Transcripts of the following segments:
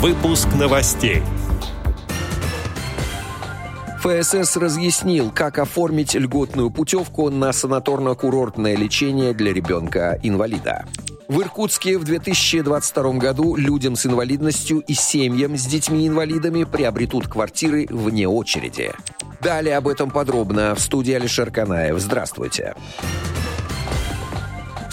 Выпуск новостей. ФСС разъяснил, как оформить льготную путевку на санаторно-курортное лечение для ребенка-инвалида. В Иркутске в 2022 году людям с инвалидностью и семьям с детьми-инвалидами приобретут квартиры вне очереди. Далее об этом подробно в студии Алишер Канаев. Здравствуйте. Здравствуйте.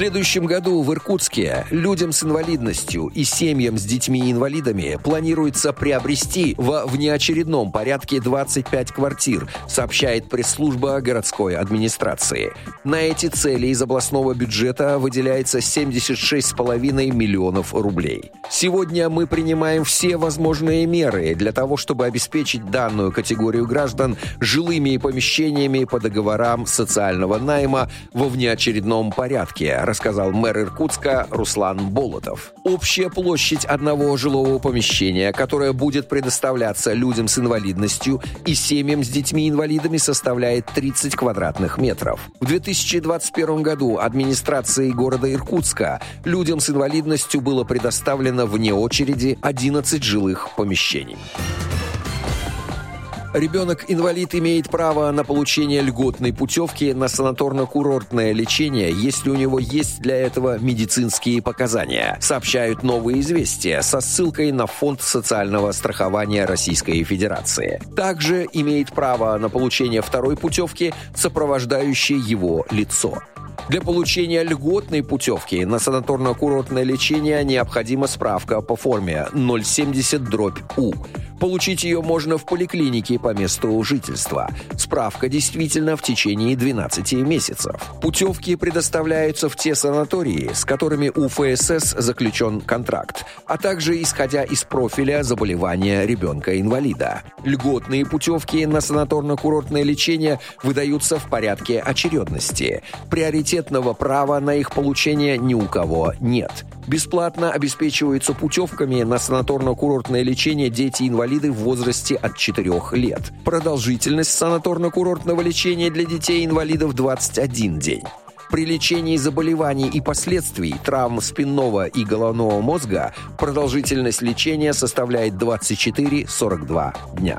Следующем году в Иркутске людям с инвалидностью и семьям с детьми-инвалидами планируется приобрести во внеочередном порядке 25 квартир, сообщает пресс-служба городской администрации. На эти цели из областного бюджета выделяется 76,5 миллионов рублей. Сегодня мы принимаем все возможные меры для того, чтобы обеспечить данную категорию граждан жилыми помещениями по договорам социального найма во внеочередном порядке, рассказал мэр Иркутска Руслан Болотов. Общая площадь одного жилого помещения, которое будет предоставляться людям с инвалидностью и семьям с детьми-инвалидами, составляет 30 квадратных метров. В 2021 году администрацией города Иркутска людям с инвалидностью было предоставлено вне очереди 11 жилых помещений. Ребенок-инвалид имеет право на получение льготной путевки на санаторно-курортное лечение, если у него есть для этого медицинские показания, сообщают новые известия со ссылкой на Фонд социального страхования Российской Федерации. Также имеет право на получение второй путевки сопровождающее его лицо. Для получения льготной путевки на санаторно-курортное лечение необходима справка по форме 070-У Получить ее можно в поликлинике по месту жительства. Справка действительно в течение 12 месяцев. Путевки предоставляются в те санатории, с которыми у ФСС заключен контракт, а также исходя из профиля заболевания ребенка-инвалида. Льготные путевки на санаторно-курортное лечение выдаются в порядке очередности. Приоритетного права на их получение ни у кого нет. Бесплатно обеспечиваются путевками на санаторно-курортное лечение дети-инвалиды в возрасте от 4 лет. Продолжительность санаторно-курортного лечения для детей-инвалидов 21 день. При лечении заболеваний и последствий травм спинного и головного мозга продолжительность лечения составляет 24-42 дня.